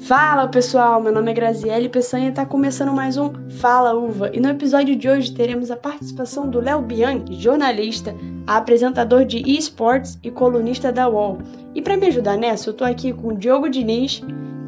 Fala pessoal, meu nome é Graziele Peçanha e está começando mais um Fala Uva. E no episódio de hoje teremos a participação do Léo Bianchi, jornalista, apresentador de esportes e colunista da UOL. E para me ajudar nessa, eu tô aqui com o Diogo Diniz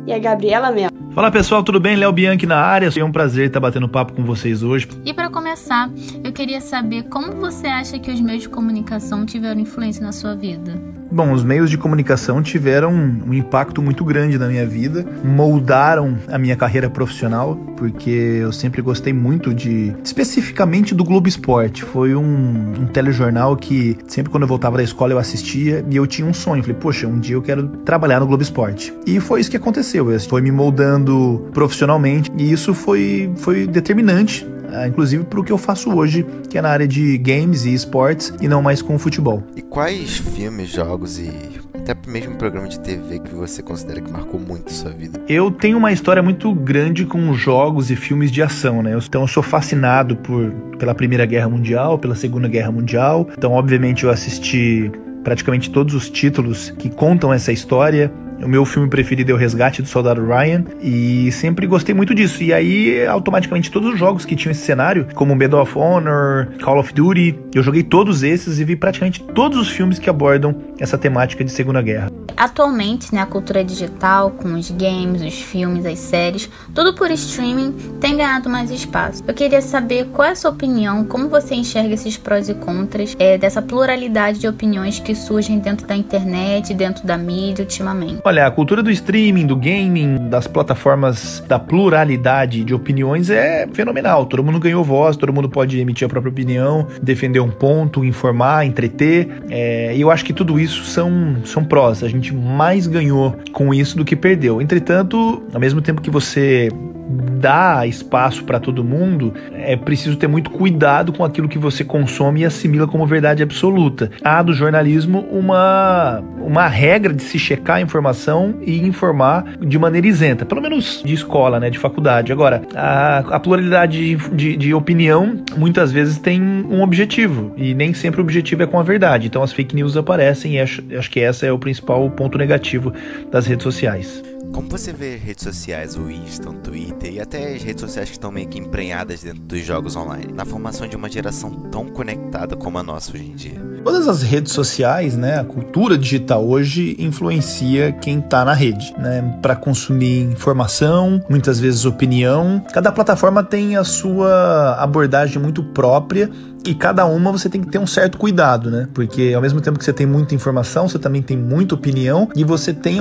e a Gabriela Mello. Fala pessoal, tudo bem? Léo Bianchi na área. É um prazer estar batendo papo com vocês hoje. E para começar, eu queria saber como você acha que os meios de comunicação tiveram influência na sua vida? Bom, os meios de comunicação tiveram um impacto muito grande na minha vida, moldaram a minha carreira profissional, porque eu sempre gostei muito de, especificamente do Globo Esporte. Foi um, um telejornal que sempre quando eu voltava da escola eu assistia e eu tinha um sonho. Falei, poxa, um dia eu quero trabalhar no Globo Esporte. E foi isso que aconteceu. Foi me moldando profissionalmente e isso foi, foi determinante inclusive para o que eu faço hoje, que é na área de games e esportes e não mais com futebol. E quais filmes, jogos e até mesmo programa de TV que você considera que marcou muito sua vida? Eu tenho uma história muito grande com jogos e filmes de ação, né? Então eu sou fascinado por pela Primeira Guerra Mundial, pela Segunda Guerra Mundial. Então, obviamente, eu assisti praticamente todos os títulos que contam essa história. O meu filme preferido é O Resgate do Soldado Ryan e sempre gostei muito disso. E aí, automaticamente, todos os jogos que tinham esse cenário, como Medal of Honor, Call of Duty, eu joguei todos esses e vi praticamente todos os filmes que abordam essa temática de Segunda Guerra. Atualmente, né, a cultura digital, com os games, os filmes, as séries, tudo por streaming, tem ganhado mais espaço. Eu queria saber qual é a sua opinião, como você enxerga esses prós e contras é, dessa pluralidade de opiniões que surgem dentro da internet, dentro da mídia ultimamente. Olha, a cultura do streaming, do gaming, das plataformas da pluralidade de opiniões é fenomenal. Todo mundo ganhou voz, todo mundo pode emitir a própria opinião, defender um ponto, informar, entreter. É, e eu acho que tudo isso são, são prós. A gente mais ganhou com isso do que perdeu. Entretanto, ao mesmo tempo que você dá espaço para todo mundo, é preciso ter muito cuidado com aquilo que você consome e assimila como verdade absoluta. Há do jornalismo uma, uma regra de se checar a informação e informar de maneira isenta, pelo menos de escola, né, de faculdade. Agora, a, a pluralidade de, de, de opinião muitas vezes tem um objetivo e nem sempre o objetivo é com a verdade. Então as fake news aparecem e acho, acho que esse é o principal ponto negativo das redes sociais. Como você vê redes sociais, o Insta, o Twitter e até as redes sociais que estão meio que emprenhadas dentro dos jogos online, na formação de uma geração tão conectada como a nossa hoje em dia? Todas as redes sociais, né, a cultura digital hoje influencia quem está na rede, né, para consumir informação, muitas vezes opinião. Cada plataforma tem a sua abordagem muito própria e cada uma você tem que ter um certo cuidado, né? Porque ao mesmo tempo que você tem muita informação, você também tem muita opinião e você tem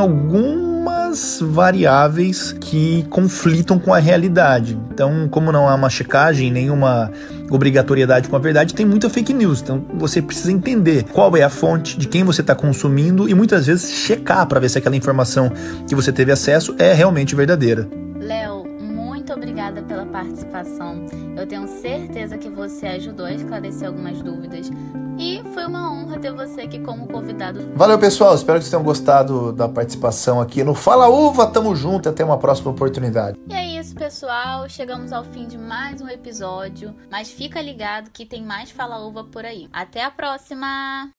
algumas variáveis que conflitam com a realidade. Então, como não há uma checagem, nenhuma obrigatoriedade com a verdade, tem muita fake news. Então, você precisa entender qual é a fonte, de quem você está consumindo e muitas vezes checar para ver se aquela informação que você teve acesso é realmente verdadeira. Obrigada pela participação. Eu tenho certeza que você ajudou a esclarecer algumas dúvidas. E foi uma honra ter você aqui como convidado. Valeu, pessoal. Espero que vocês tenham gostado da participação aqui no Fala Uva. Tamo junto e até uma próxima oportunidade. E é isso, pessoal. Chegamos ao fim de mais um episódio. Mas fica ligado que tem mais Fala Uva por aí. Até a próxima!